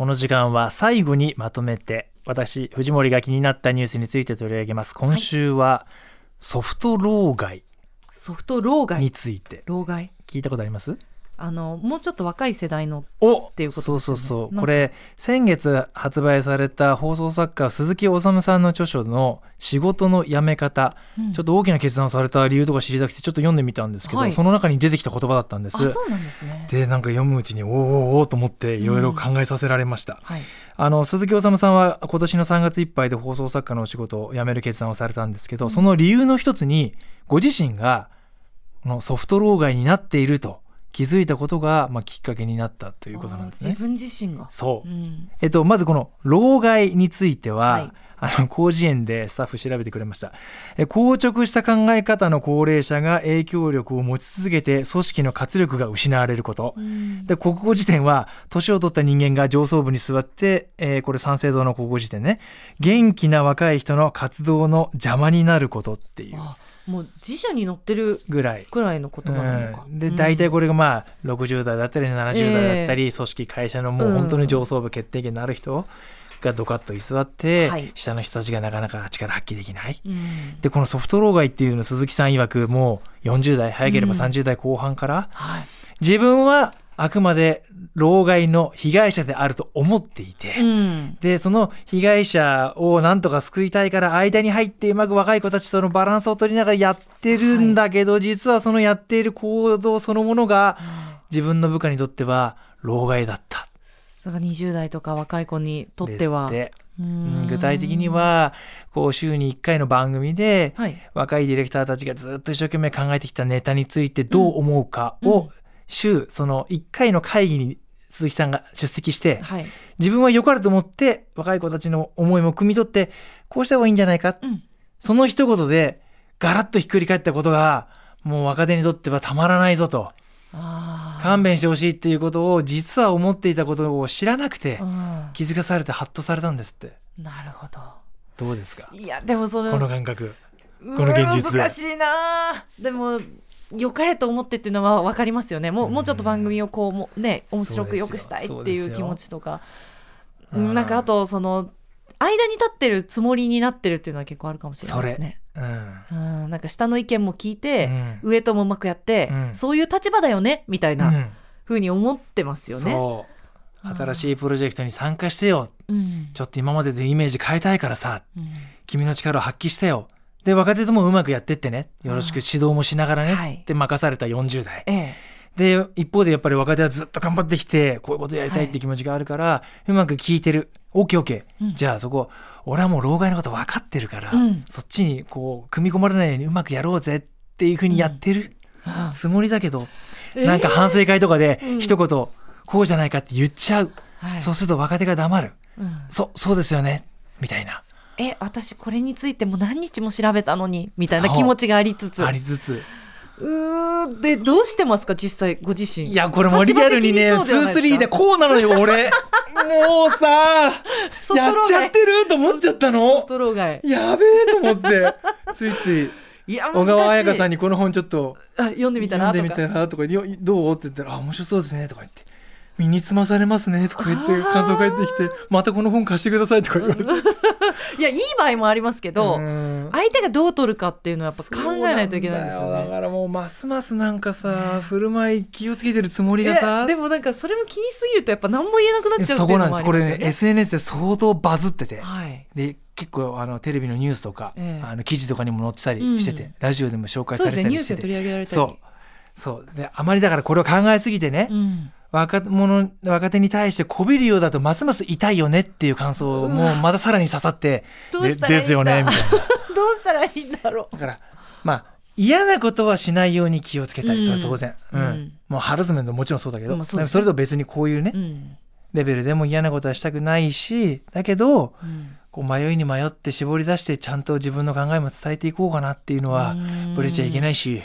この時間は最後にまとめて私藤森が気になったニュースについて取り上げます。今週はソフト老害ソフト老害。について。老害。聞いたことあります？あのもうちょっと若い世代のおっていうことねなんかそうそうこれ先月発売された放送作家鈴木治さんの著書の「仕事の辞め方」うん。ちょっと大きな決断をされた理由とか知りたくてちょっと読んでみたんですけど、はい。その中に出てきた言葉だったんです。あそうなんですね。でなんか読むうちにおーおーおーと思っていろいろ考えさせられました、はい。あの鈴木治さんは今年の3月いっぱいで放送作家のお仕事を辞める決断をされたんですけど、その理由の一つにご自身がこのソフト老害になっていると気づいたことが、まあ、きっかけになったということなんですね。自。分自身が。そう。う、ん。えっと、まずこの老害については、はい。あの広辞苑でスタッフ調べてくれました。え硬直した考え方の高齢者が影響力を持ち続けて組織の活力が失われること、うん。で国語辞典は年を取った人間が上層部に座って、えーこれ三省堂の国語辞典ね。元気な若い人の活動の邪魔になることっていう。あもう辞書に載ってるぐらい。くらいの言葉なのか、うん。で大体これがまあ60代だったり70代だったり、組織会社のもう本当に上層部決定権のある人がドカッと居座って、はい。下の人たちがなかなか力発揮できない。うん。でこのソフト老害っていうの鈴木さん曰くもう40代早ければうん。30代後半から、はい。自分はあくまで老害の被害者であると思っていて、うん。でその被害者をなんとか救いたいから間に入ってうまく若い子たちとのバランスを取りながらやってるんだけど、実はそのやっている行動そのものが自分の部下にとっては老害だった。それが20代とか若い子にとっては。具体的にはこう週に1回の番組ではい。若いディレクターたちがずっと一生懸命考えてきたネタについてどう思うかうん。を週その1回の会議に鈴木さんが出席してはい。自分は良かれと思って若い子たちの思いも汲み取ってこうした方がいいんじゃないか、うん。その一言でガラッとひっくり返ったことがもう若手にとってはたまらないぞと。勘弁してほしいっていうことを実は思っていたことを知らなくてうん。気づかされてハッとされたんですって。なるほど。どうですか？いやでもそのこの感覚。ここの現実。難しいなでも良かれと思ってっていうのは分かりますよね。もう,、うん。もうちょっと番組をこうもね面白く良くしたいっていう気持ちとか。うんなんかあとその間に立ってるつもりになってるっていうのは結構あるかもしれないですね。うん。うん。なんか下の意見も聞いて、うん。上ともうまくやって、うん。そういう立場だよねみたいなうん。風に思ってますよね。新しいプロジェクトに参加してよ。うん。ちょっと今まででイメージ変えたいからさ。うん。君の力を発揮してよで若手ともうまくやってってね。よろしく。指導もしながらね、はい。って任された40代。ええ。で一方でやっぱり若手はずっと頑張ってきてこういうことやりたいって気持ちがあるから、うまく聞いてる。OKOK、うん。じゃあそこ俺はもう老害のこと分かってるから、うん。そっちにこう組み込まれないようにうまくやろうぜっていうふうにやってるあつもりだけど、なんか反省会とかでうん。一言こうじゃないかって言っちゃう、はい。そうすると若手が黙る。うん。そそうですよね。みたいなえ私これについてもう何日も調べたのにみたいな気持ちがありつつ。ありつつ。うーでどうしてますか実際ご自身。いやこれもリアルにね立場的にそうではない23でこうなのよ俺。もうさ やっちゃってると思っちゃったの。やべえと思って。ついついいや小川彩香さんににこの本ちょっと読んでみたら？とか読んでみたら？とか。よどう？って言ったら「あ面白そうですね」とか言って「身につまされますね」とか言って感想返ってきて「またこの本貸してください」とか言われて。いやいい場合もありますけど、うん。相手がどう取るかっていうのはやっぱ考えないといけないんですよね。だだからもうますますなんかさ振る舞い気をつけてるつもりがさ。でもなんかそれも気にしすぎるとやっぱ何も言えなくなっちゃうっそていうのこなんですこれもあります。よね。ね SNS で相当バズってて。はい。で結構あのテレビのニュースとか、ええ。あの記事とかにも載ってたりしてて、うん。ラジオでも紹介さそうですね。ニュースれたりしててで取り上げられたり。そう。そう。であまりだからこれを考えすぎてね、うん。若者若手に対してこびるようだとますます痛いよねっていう感想もまたさらに刺さってでですよねみたいな。どうしたらいいんだ ろだからまあ嫌なことはしないように気をつけたうん。りそれは当然、うん。うん。もうハラスメントももちろんそうだけど、まあそね。それと別にこういうね、う。うん。レベルでも嫌なことはしたくないしだけどうん。こう迷いに迷って絞り出してちゃんと自分の考えも伝えていこうかなっていうのはうん。ぶれちゃいけないし、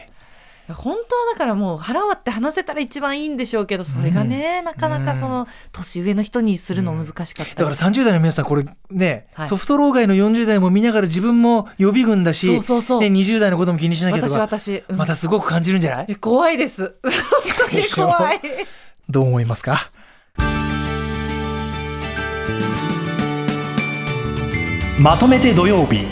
本当はだからもう腹割って話せたら一番いいんでしょうけどそれがね、なかなかその年上の人にするの難しかった。り、だから30代の皆さんこれね、はい。ソフト老害の40代も見ながら自分も予備軍だしそうそうそう。ね、20代のことも気にしなきゃと私か私、うん。またすごく感じるんじゃない？え怖いです。本当に怖い。どう思いますか？まとめて土曜日